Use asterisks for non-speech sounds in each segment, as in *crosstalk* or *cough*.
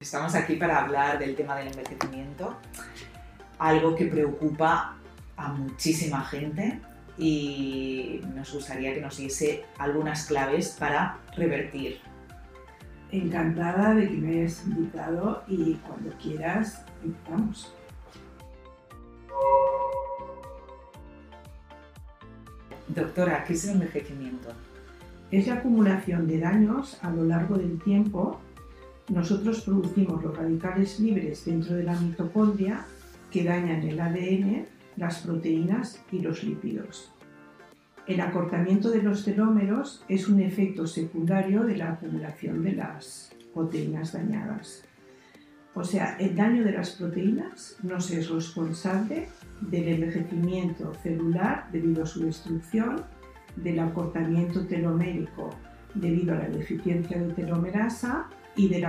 Estamos aquí para hablar del tema del envejecimiento, algo que preocupa a muchísima gente y nos gustaría que nos diese algunas claves para revertir. Encantada de que me hayas invitado y cuando quieras empezamos. Doctora, ¿qué es el envejecimiento? Es la acumulación de daños a lo largo del tiempo. Nosotros producimos los radicales libres dentro de la mitocondria que dañan el ADN, las proteínas y los lípidos. El acortamiento de los telómeros es un efecto secundario de la acumulación de las proteínas dañadas. O sea, el daño de las proteínas no se es responsable del envejecimiento celular debido a su destrucción, del acortamiento telomérico debido a la deficiencia de telomerasa y del,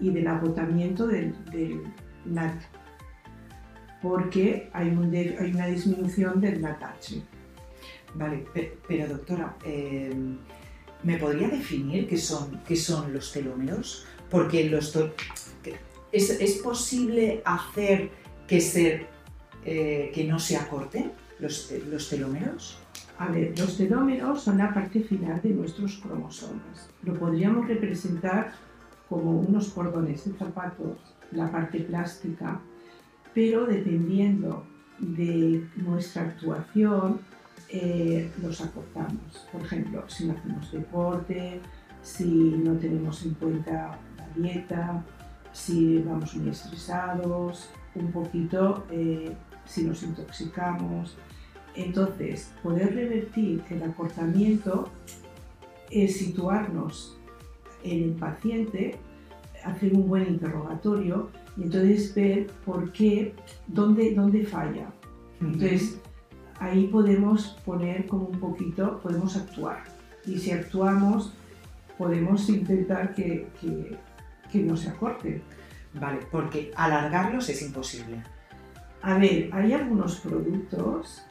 y del agotamiento del, NAT, porque hay, hay, una disminución del NATH. Vale, pero, doctora, em, ¿me podría definir qué son, qué son los telómeros? Porque los ¿es, ¿es, posible hacer que se eh, que no se acorten los, los telómeros? A ver, los telómeros son la parte final de nuestros cromosomas. Lo podríamos representar como unos cordones de zapatos, la parte plástica, pero dependiendo de nuestra actuación, eh, los acortamos. Por ejemplo, si no hacemos deporte, si no tenemos en cuenta la dieta, si vamos muy estresados, un poquito eh, si nos intoxicamos. Entonces, poder revertir el acortamiento es situarnos en el paciente, hacer un buen interrogatorio y entonces ver por qué, dónde, dónde falla. Entonces, ahí podemos poner como un poquito, podemos actuar. Y si actuamos, podemos intentar que, que, que no se acorte. Vale, porque alargarlos es imposible. A ver, hay algunos productos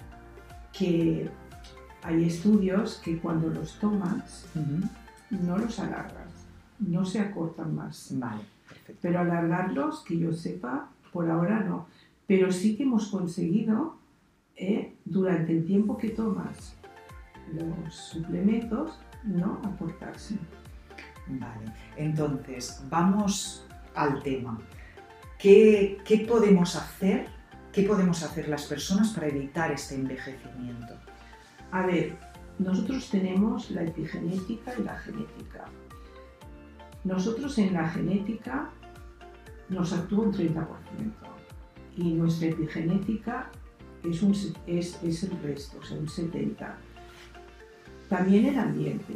que hay estudios que cuando los tomas no los alargas, no se acortan más. Vale, perfecto. Pero alargarlos, que yo sepa, por ahora no. Pero sí que hemos conseguido, eh, durante el tiempo que tomas los suplementos, no acortarse. Vale, entonces vamos al tema. ¿Qué, qué podemos hacer ¿Qué podemos hacer las personas para evitar este envejecimiento? A ver, nosotros tenemos la epigenética y la genética. Nosotros en la genética nos actúa un 30% y nuestra epigenética es, un, es, es el resto, o sea, un 70%. También el ambiente.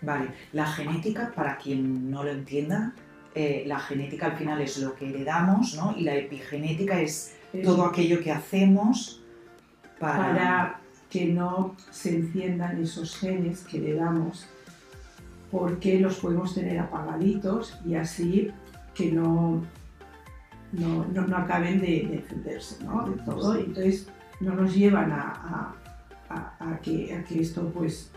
Vale, la genética, para quien no lo entienda, eh, la genética al final es lo que heredamos, ¿no? Y la epigenética es todo aquello que hacemos para... que no se enciendan esos genes que le damos, porque los podemos tener apagaditos y así que no, no, no, acaben de, encenderse ¿no? de todo. Entonces no nos llevan a, a, que, a que esto pues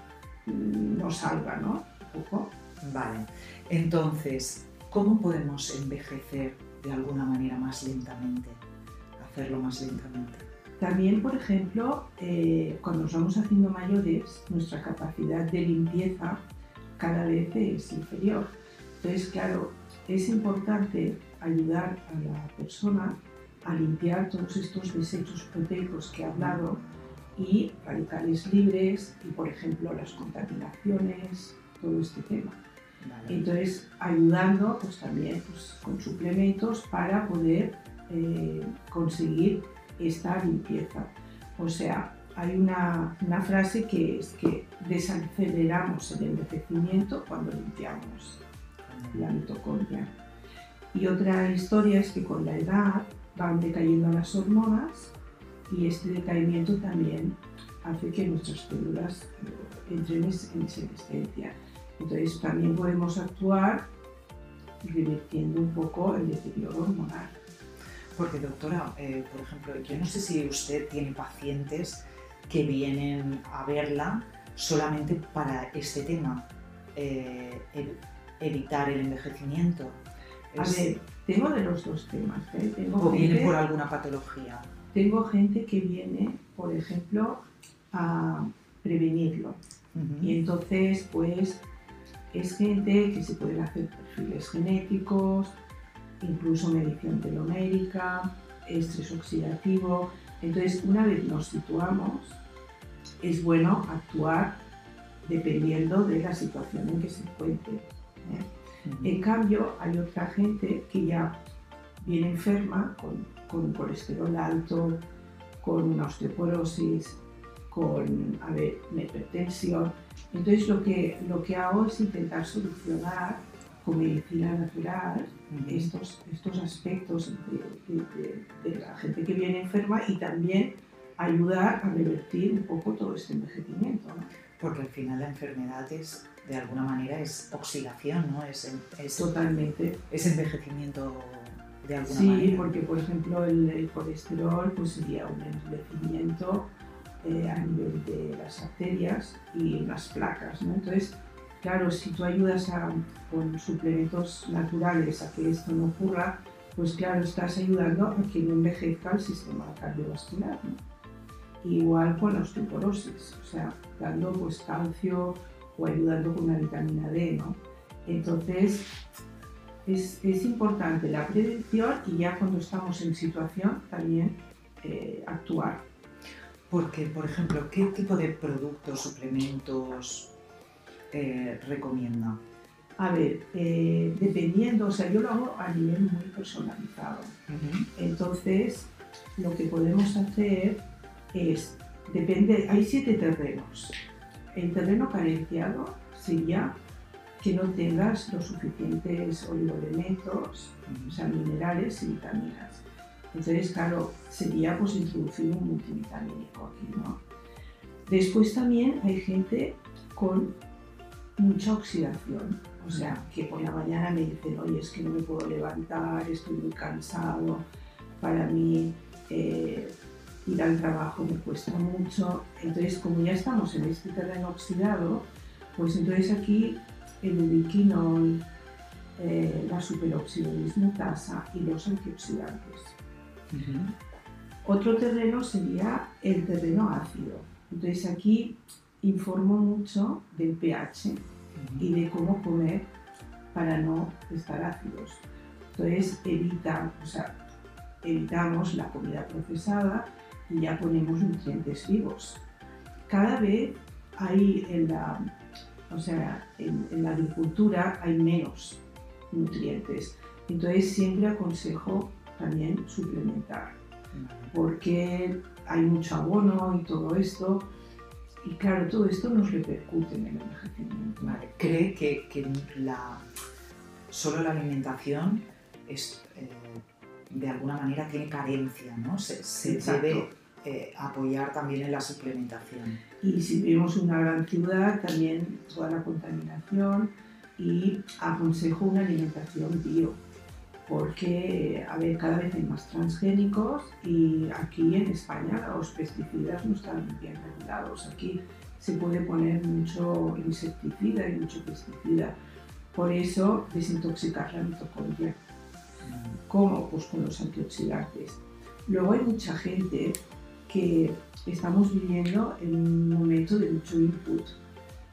no salga, ¿no? Un poco. Vale. Entonces, ¿cómo podemos envejecer de alguna manera más lentamente? hacerlo más lentamente. También, por ejemplo, eh, cuando nos vamos haciendo mayores, nuestra capacidad de limpieza cada vez es inferior. Entonces, claro, es importante ayudar a la persona a limpiar todos estos desechos proteicos que he hablado y radicales libres y, por ejemplo, las contaminaciones, todo este tema. Entonces, ayudando pues, también pues, con suplementos para poder eh, conseguir esta limpieza. O sea, hay una, una, frase que es que desaceleramos el envejecimiento cuando limpiamos la mitocondria. Y otra historia es que con la edad van decayendo las hormonas y este decaimiento también hace que nuestras células eh, entren en senescencia. Entonces también podemos actuar revirtiendo un poco el deterioro hormonal. Porque doctora, eh, por ejemplo, yo no sé si usted tiene pacientes que vienen a verla solamente para este tema, eh, evitar el envejecimiento. A ver, tengo de los dos temas. ¿eh? Tengo o viene por alguna patología. Tengo gente que viene, por ejemplo, a prevenirlo. Ujú. Y entonces, pues, es gente que se pueden hacer perfiles genéticos, incluso medición telomérica, estrés oxidativo. Entonces, una vez nos situamos, es bueno actuar dependiendo de la situación en que se encuentre. ¿eh? En cambio, hay otra gente que ya viene enferma con, con un colesterol alto, con una osteoporosis, con a ver, una hipertensión. Entonces, lo que, lo que hago es intentar solucionar con medicina natural estos, estos aspectos de, de- de- de la gente que viene enferma y también ayudar a revertir un poco todo este envejecimiento. ¿no? Porque al final la enfermedad es, de alguna manera, es oxidación, ¿no? Es, es, Totalmente. es envejecimiento de alguna Sí, manera. porque por ejemplo el, el colesterol pues sería un envejecimiento eh, a nivel de las arterias y las placas, ¿no? Entonces, claro, si tú ayudas a, con suplementos naturales a que esto no ocurra, pues claro, estás ayudando a que no envejezca el sistema cardiovascular, ¿no? Igual con la osteoporosis, o sea, dando pues calcio o ayudando con una vitamina D, ¿no? Entonces, es, es importante la prevención y ya cuando estamos en situación también eh, actuar. Porque, por ejemplo, ¿qué tipo de productos, suplementos eh, recomienda? A ver, eh, dependiendo, o sea, yo lo hago a nivel muy personalizado. Entonces, lo que podemos hacer es, depende, hay siete terrenos. El terreno carenciado sería que no tengas los suficientes oligoelementos, o sea, minerales y vitaminas. Entonces, claro, sería pues introducir un multivitamínico aquí, ¿no? Después también hay gente con mucha oxidación, o sea, que por la mañana me dicen, oye, es que no me puedo levantar, estoy muy cansado, para mí eh, ir al trabajo me cuesta mucho. Entonces, como ya estamos en este terreno oxidado, pues entonces aquí el ubiquinol, eh, la superóxido dismutasa y los antioxidantes. Otro terreno sería el terreno ácido. Entonces aquí informo mucho del pH y de cómo comer para no estar ácidos. Entonces evita, o sea, evitamos la comida procesada y ya ponemos nutrientes vivos. Cada vez hay en la, o sea, en, en la agricultura hay menos nutrientes. Entonces siempre aconsejo también suplementar porque hay mucho abono y todo esto. Y claro, todo esto nos repercute en el envejecimiento. Vale. ¿Cree que, que la, solo la alimentación es, eh, de alguna manera tiene carencia, ¿no? Se, debe eh, apoyar también en la suplementación. Y si vivimos en una gran ciudad, también toda la contaminación y aconsejo una alimentación bio, porque a ver, cada vez hay más transgénicos y aquí en España los pesticidas no están bien regulados. Aquí se puede poner mucho insecticida y mucho pesticida. Por eso desintoxicar la mitocondria. ¿Cómo? Pues con los antioxidantes. Luego hay mucha gente que estamos viviendo en un momento de mucho input,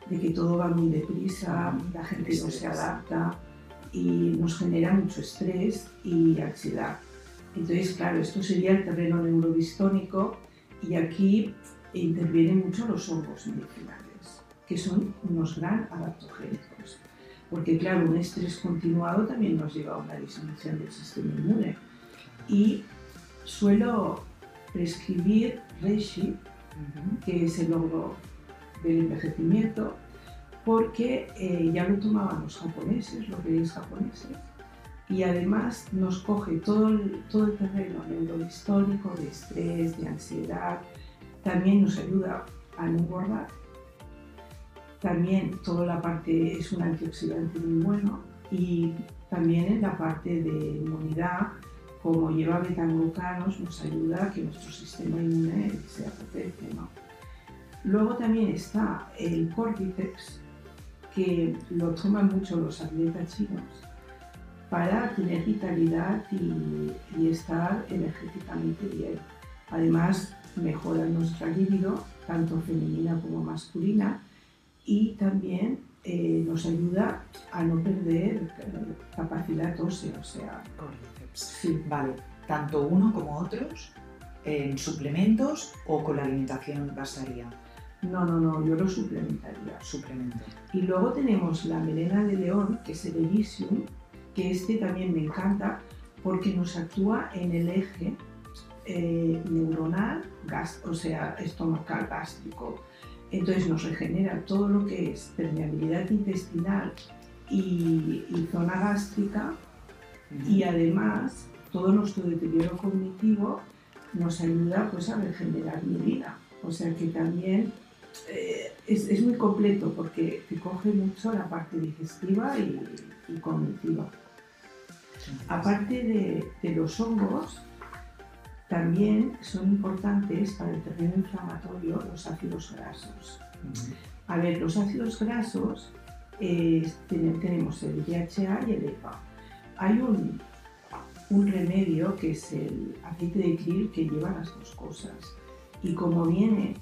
de que todo va muy deprisa, la gente no se adapta y nos genera mucho estrés y ansiedad. Entonces, claro, esto sería el terreno neurodistónico y aquí intervienen mucho los hongos medicinales, que son unos gran adaptogénicos. Porque, claro, un estrés continuado también nos lleva a una disminución del sistema inmune. Y suelo prescribir reishi, que es el hongo del envejecimiento, porque eh, ya lo tomaban los japoneses, los reyes japoneses, y además nos coge todo el, todo el terreno neurohistórico de estrés, de ansiedad, también nos ayuda a no engordar, también toda la parte es un antioxidante muy bueno y también en la parte de inmunidad, como lleva betaglucanos, nos ayuda a que nuestro sistema inmune sea potente. Luego también está el Cordyceps, que lo toman mucho los atletas chinos para tener vitalidad y, y estar energéticamente bien. Además, mejora nuestra libido, tanto femenina como masculina, y también eh, nos ayuda a no perder eh, capacidad ósea, o sea, Cordyceps. sí, Vale, tanto uno como otros, en suplementos o con la alimentación bastaría. No, no, no, yo lo suplementaría. Suplemento. Y luego tenemos la melena de león, que es el Elysium, que este también me encanta porque nos actúa en el eje eh, neuronal, gas- o sea, estomacal gástrico. Entonces nos regenera todo lo que es permeabilidad intestinal y, y zona gástrica y además todo nuestro deterioro cognitivo nos ayuda pues, a regenerar mi vida. O sea que también eh, es, es muy completo porque te coge mucho la parte digestiva y, y cognitiva. Aparte de, de los hongos, también son importantes para el terreno inflamatorio los ácidos grasos. A ver, los ácidos grasos eh, ten- tenemos el DHA y el EPA. Hay un, un remedio que es el aceite de krill que lleva las dos cosas. Y como viene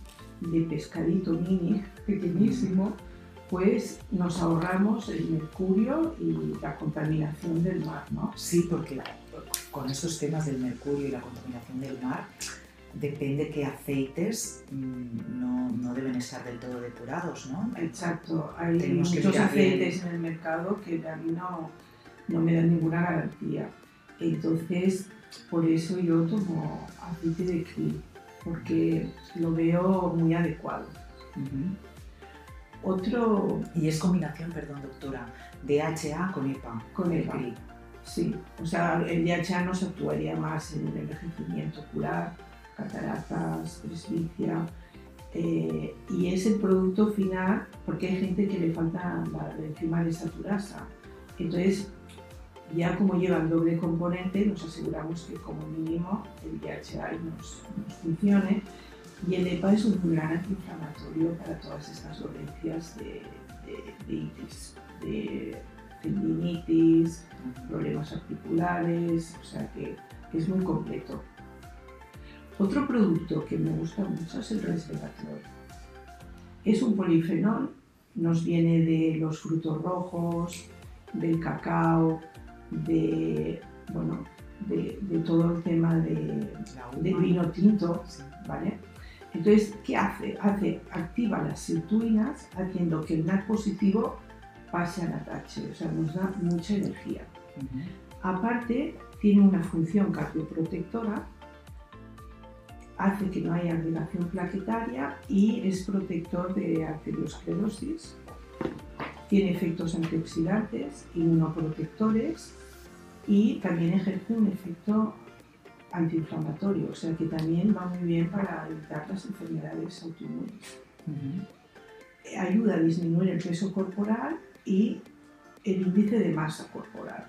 de pescadito mini, pequeñísimo, pues nos ahorramos el mercurio y la contaminación del mar, ¿no? Sí, porque con estos temas del mercurio y la contaminación del mar, depende qué aceites mm, no, no deben estar del todo depurados, ¿no? Exacto, hay Tenemos que muchos bien. aceites en el mercado que a mí no, no me dan ninguna garantía. Entonces, por eso yo tomo aceite de krill, porque lo veo muy adecuado. Otro Y es combinación, perdón, doctora, DHA con EPA. con el EPA. krill. Sí, o sea, el DHA nos actuaría más en el envejecimiento ocular, cataratas, presbicia, eh, y es el producto final porque hay gente que le falta la, la enzima desaturasa. Entonces, ya como llevan doble componente, nos aseguramos que como mínimo el DHA nos, funcione. Y el EPA es un gran antiinflamatorio para todas estas dolencias de, de, itis, de tendinitis, problemas articulares, o sea que es muy completo. Otro producto que me gusta mucho es el resveratrol. Es un polifenol, nos viene de los frutos rojos, del cacao, de, bueno, de, de todo el tema de, uva. vino tinto, Sí. ¿vale? Entonces, ¿qué hace? hace? Activa las sirtuinas haciendo que el NAT positivo pase al atache, o sea, nos da mucha energía. Aparte, tiene una función cardioprotectora, hace que no haya agregación plaquetaria y es protector de arteriosclerosis. Tiene efectos antioxidantes, inmunoprotectores y también ejerce un efecto antiinflamatorio, o sea que también va muy bien para evitar las enfermedades autoinmunes Ujú. ayuda a disminuir el peso corporal y el índice de masa corporal.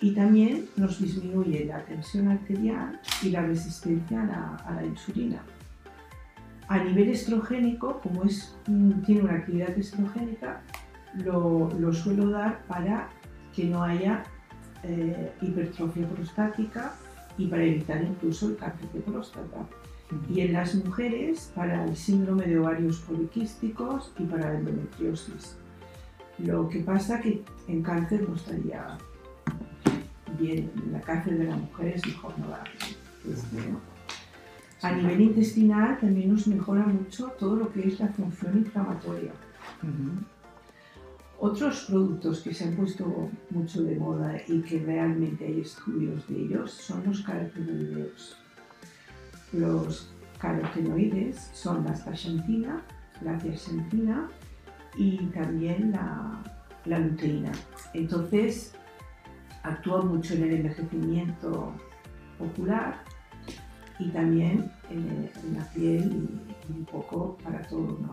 Y también nos disminuye la tensión arterial y la resistencia a la, a la insulina. A nivel estrogénico, como es, mm, tiene una actividad estrogénica, lo, lo suelo dar para que no haya eh, hipertrofia prostática y para evitar incluso el cáncer de próstata y en las mujeres para el síndrome de ovarios poliquísticos y para la endometriosis. Lo que pasa que en cáncer no estaría bien, la cáncer de la mujer es mejor no. Este, A nivel intestinal también nos mejora mucho todo lo que es la función inflamatoria. Otros productos que se han puesto mucho de moda y que realmente hay estudios de ellos son los carotenoideos. Los carotenoides son la astaxantina, la zeaxantina y también la, la luteína. Entonces, actúa mucho en el envejecimiento ocular y también en, en la piel y, y un poco para todo, ¿no?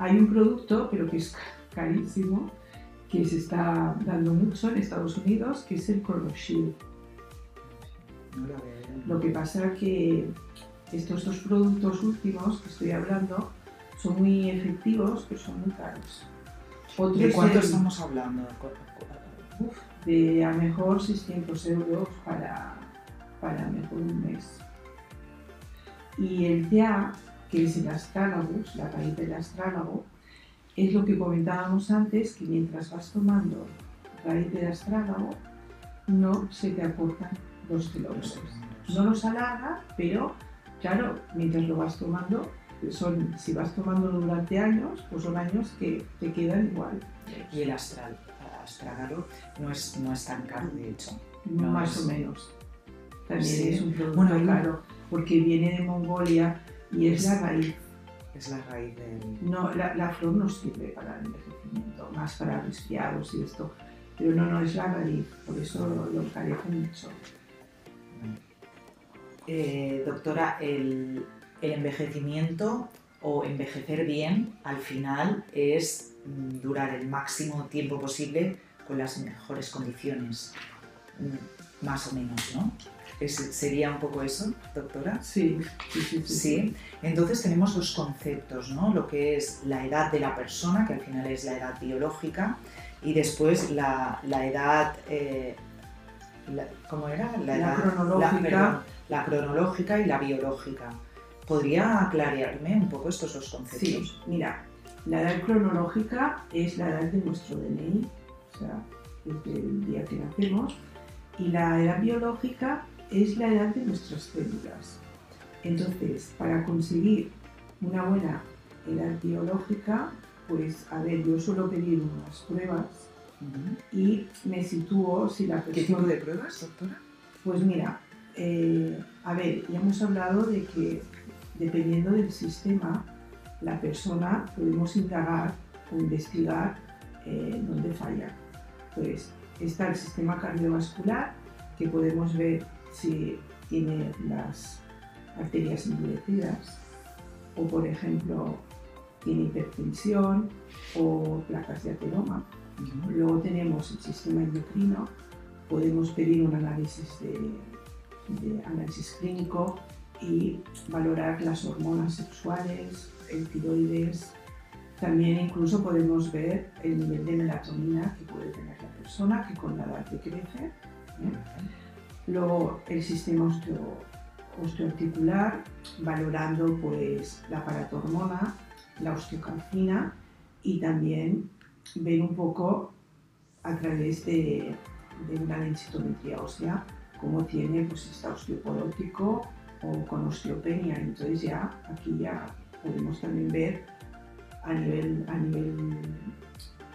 Hay un producto, pero que es carísimo, que se está dando mucho en Estados Unidos, que es el la veo. Lo que pasa que estos dos productos últimos que estoy hablando son muy efectivos, pero son muy caros. ¿De cuánto el- estamos hablando? Uf, de a mejor 600 euros para, para mejor un mes. Y el TEA, que es el astrálagus, la raíz del astrálago, es lo que comentábamos antes, que mientras vas tomando raíz del astrálago, no se te aportan los telómeros. No los alarga, pero claro, mientras lo vas tomando, son, si vas tomándolo durante años, pues son años que te quedan igual. Y el astral, astragalo no es, no es tan caro, de hecho. No, más o menos. También es un producto caro, porque viene de Mongolia y es, la raíz. Es la raíz del... No, la, la, flor no sirve para el envejecimiento, más para resfriados y esto. Pero no, no es la raíz, por eso lo, lo encarece mucho. Eh, doctora, el, el envejecimiento o envejecer bien al final es mm, durar el máximo tiempo posible con las mejores condiciones, mm, más o menos, ¿no? ¿Sería un poco eso, doctora? Sí, sí, sí, sí, Entonces tenemos dos conceptos, ¿no? Lo que es la edad de la persona, que al final es la edad biológica, y después la, la edad... Eh, ¿Cómo era? La, edad, cronológica. la cronológica y la biológica. ¿Podría aclararme un poco estos dos conceptos? Sí, mira, la edad cronológica es la edad de nuestro DNI, o sea, desde el día que nacemos, y la edad biológica es la edad de nuestras células. Entonces, para conseguir una buena edad biológica, pues a ver, yo suelo pedir unas pruebas y me sitúo si la persona... ¿Qué tipo de pruebas, doctora? Pues mira, eh, a ver, ya hemos hablado de que dependiendo del sistema, la persona podemos indagar o investigar eh, dónde falla. Pues está el sistema cardiovascular, que podemos ver si tiene las arterias endurecidas, o por ejemplo, tiene hipertensión o placas de ateroma. Luego tenemos el sistema endocrino, podemos pedir un análisis de análisis clínico y valorar las hormonas sexuales, el tiroides. También incluso podemos ver el nivel de melatonina que puede tener la persona, que con la edad decrece. Luego el sistema osteo, osteoarticular, valorando pues, la paratormona, la osteocalcina y también ver un poco a través de, de una densitometría ósea cómo tiene pues, está osteoporótico o con osteopenia. Entonces ya aquí ya podemos también ver a nivel, a nivel,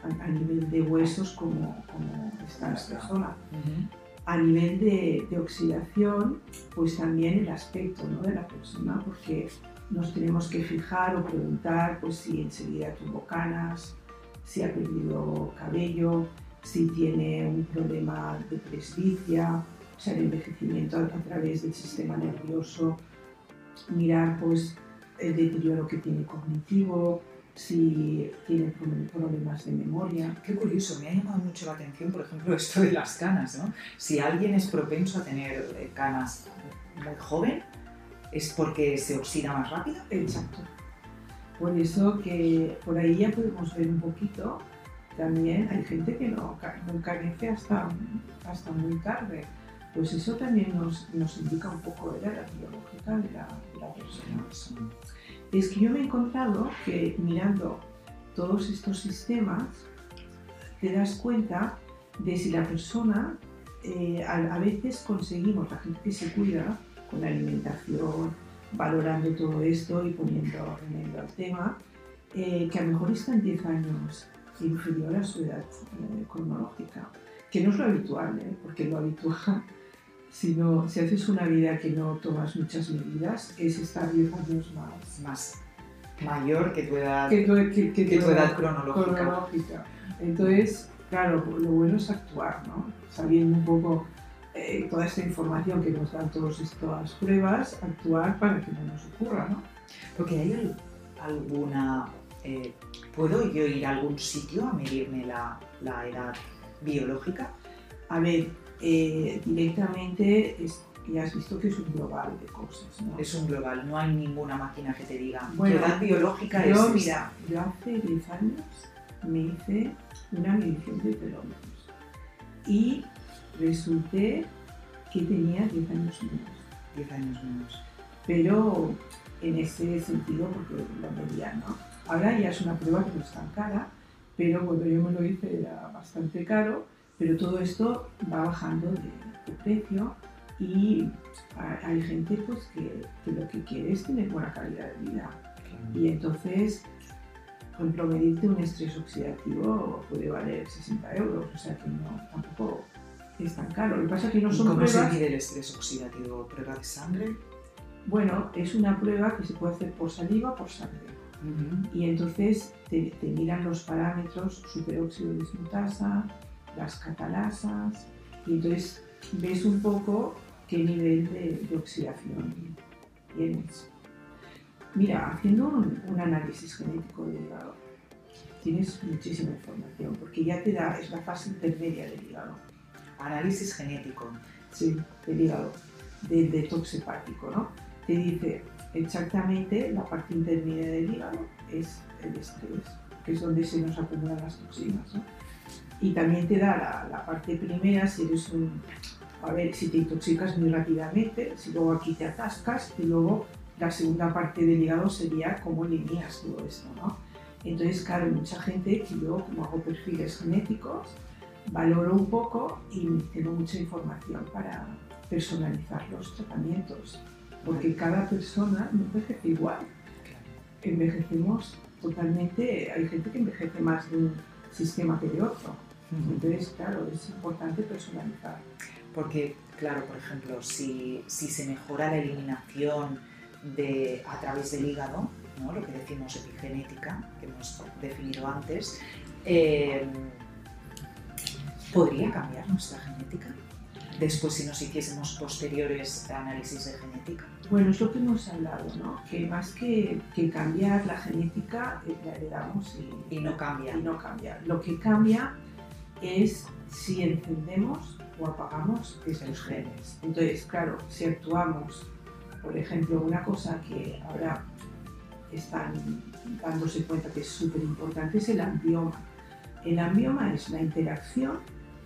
a, nivel de huesos cómo, cómo está la persona. A nivel de, oxidación, pues también el aspecto de la persona, porque nos tenemos que fijar o preguntar pues, si enseguida tuvo canas, si ha perdido cabello, si tiene un problema de presbicia, o sea, el envejecimiento a, través del sistema nervioso, mirar pues el deterioro que tiene cognitivo, si tiene problemas de memoria. Qué curioso, me ha llamado mucho la atención, por ejemplo, *laughs* esto de las canas, ¿no? Si alguien es propenso a tener eh, canas muy joven, ¿es porque se oxida más rápido? Exacto. Por eso que por ahí ya podemos ver un poquito, también hay gente que no, no carece hasta, hasta muy tarde pues eso también nos, nos indica un poco de la edad biológica de la, persona. Es que yo me he encontrado que mirando todos estos sistemas, te das cuenta de si la persona, eh, a, veces conseguimos, la gente que se cuida con la alimentación, valorando todo esto y poniendo remedio al tema, eh, que a lo mejor están 10 años inferior a su edad eh, cronológica, que no es lo habitual, porque lo habitual si, si haces una vida que no tomas muchas medidas, es estar 10 años más, más mayor que tu edad, que tu, edad, cronológica. Entonces, claro, lo bueno es actuar, ¿no? Sabiendo un poco eh, toda esta información que nos dan todas estas pruebas, actuar para que no nos ocurra, ¿no? Porque hay alguna... Eh, ¿Puedo yo ir a algún sitio a medirme la, la edad biológica? A ver, eh, directamente ya has visto que es un global de cosas. ¿no? Es un global, no hay ninguna máquina que te diga. Bueno, edad biológica yo, es. Mira, yo hace 10 años me hice una medición de telómeros y resulté que tenía 10 años menos. 10 años menos. Pero en ese sentido, porque lo medía, ¿no? Ahora ya es una prueba que no es tan cara, pero cuando yo me lo hice era bastante caro, pero todo esto va bajando de, de precio y hay gente pues que, que, lo que quiere es tener buena calidad de vida. Y entonces, por ejemplo, medirte un estrés oxidativo puede valer 60 euros, o sea que no, tampoco es tan caro. Lo que pasa es que no son ¿Cómo pruebas... se mide el estrés oxidativo? ¿Prueba de sangre? Bueno, es una prueba que se puede hacer por saliva o por sangre. Ujú. Y entonces te, te miran los parámetros superóxido de dismutasa, las catalasas, y entonces ves un poco qué nivel de, de oxidación tienes. Mira, haciendo un, un análisis genético del hígado, tienes muchísima información, porque ya te da, es la fase intermedia del hígado. Análisis genético. Sí, del hígado, del detox hepático, ¿no? Te dice exactamente la parte intermedia del hígado es el estrés, que es donde se nos acumulan las toxinas, ¿no? Y también te da la, parte primera si eres un, a ver, si te intoxicas muy rápidamente, si luego aquí te atascas y luego la segunda parte del hígado sería cómo eliminas todo esto, ¿no? Entonces, claro, hay mucha gente que yo, como hago perfiles genéticos, valoro un poco y tengo mucha información para personalizar los tratamientos, porque cada persona no envejece igual. Envejecemos totalmente, hay gente que envejece más de un sistema que de otro. Entonces, claro, es importante personalizar. Porque, claro, por ejemplo, si, si se mejora la eliminación de, a través del hígado, ¿no? lo que decimos epigenética, que hemos definido antes, eh, ¿podría cambiar nuestra genética? Después, si nos hiciésemos posteriores análisis de genética. Bueno, es lo que hemos hablado, ¿no? Que más que, que cambiar la genética, eh, la heredamos y, Y no cambia. y no cambia. Lo que cambia es si encendemos o apagamos estos genes. Entonces, claro, si actuamos, por ejemplo, una cosa que ahora están dándose cuenta que es súper importante es el ambioma. El ambioma es la interacción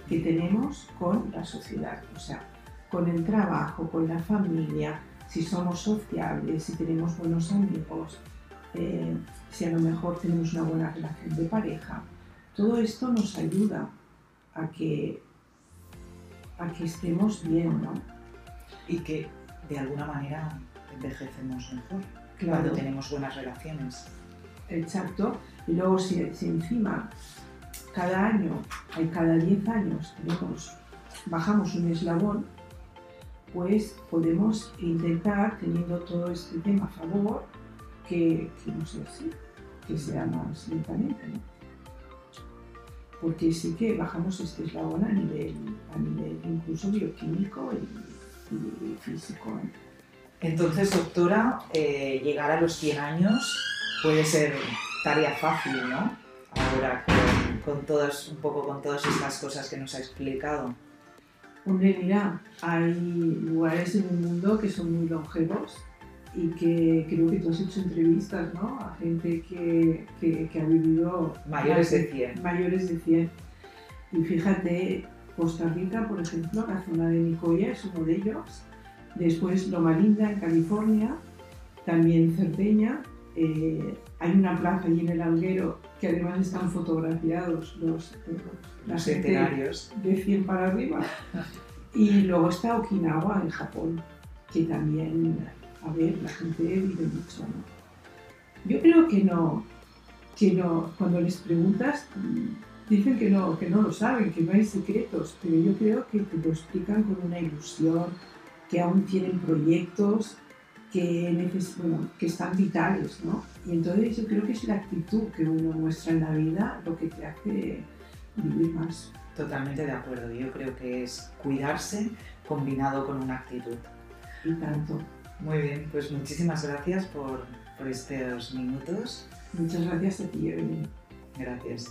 que tenemos con la sociedad, o sea, con el trabajo, con la familia, si somos sociables, si tenemos buenos amigos, eh, si a lo mejor tenemos una buena relación de pareja. Todo esto nos ayuda a que, a que estemos bien, ¿no? Y que de alguna manera envejecemos mejor Claro. cuando tenemos buenas relaciones. Exacto. Y luego si, si encima cada año, cada 10 años, tenemos, bajamos un eslabón, pues podemos intentar, teniendo todo este tema a favor, que, que no sea así, que sea más lentamente. ¿no? Porque sí que bajamos este eslabón a nivel, a nivel incluso bioquímico y, y físico. Entonces, doctora, eh, llegar a los 100 años puede ser tarea fácil, ¿no? Ahora con, con todas, un poco con todas estas cosas que nos ha explicado. Hombre, mira, hay lugares en el mundo que son muy longevos y que creo que tú has hecho entrevistas, ¿no? A gente que, que- que ha vivido Mayores de 100. mayores de 100. Y fíjate, Costa Rica, por ejemplo, la zona de Nicoya es uno de ellos. Después Loma Linda, en California, también Cerdeña. eh, hay una plaza allí en el Alguero que además están fotografiados los, Los centenarios. de 100 para arriba. *laughs* Y luego está Okinawa en Japón, que también, a ver, la gente vive mucho, ¿no? Yo creo que no, que no, cuando les preguntas, dicen que no, que no lo saben, que no hay secretos, pero yo creo que te lo explican con una ilusión, que aún tienen proyectos, que, neces- bueno, que están vitales, ¿no? Y entonces yo creo que es la actitud que uno muestra en la vida lo que te hace vivir más. Totalmente de acuerdo. Yo creo que es cuidarse combinado con una actitud. Y tanto. Muy bien, pues muchísimas gracias por, por estos minutos. Muchas gracias a ti, Evelyn. Gracias.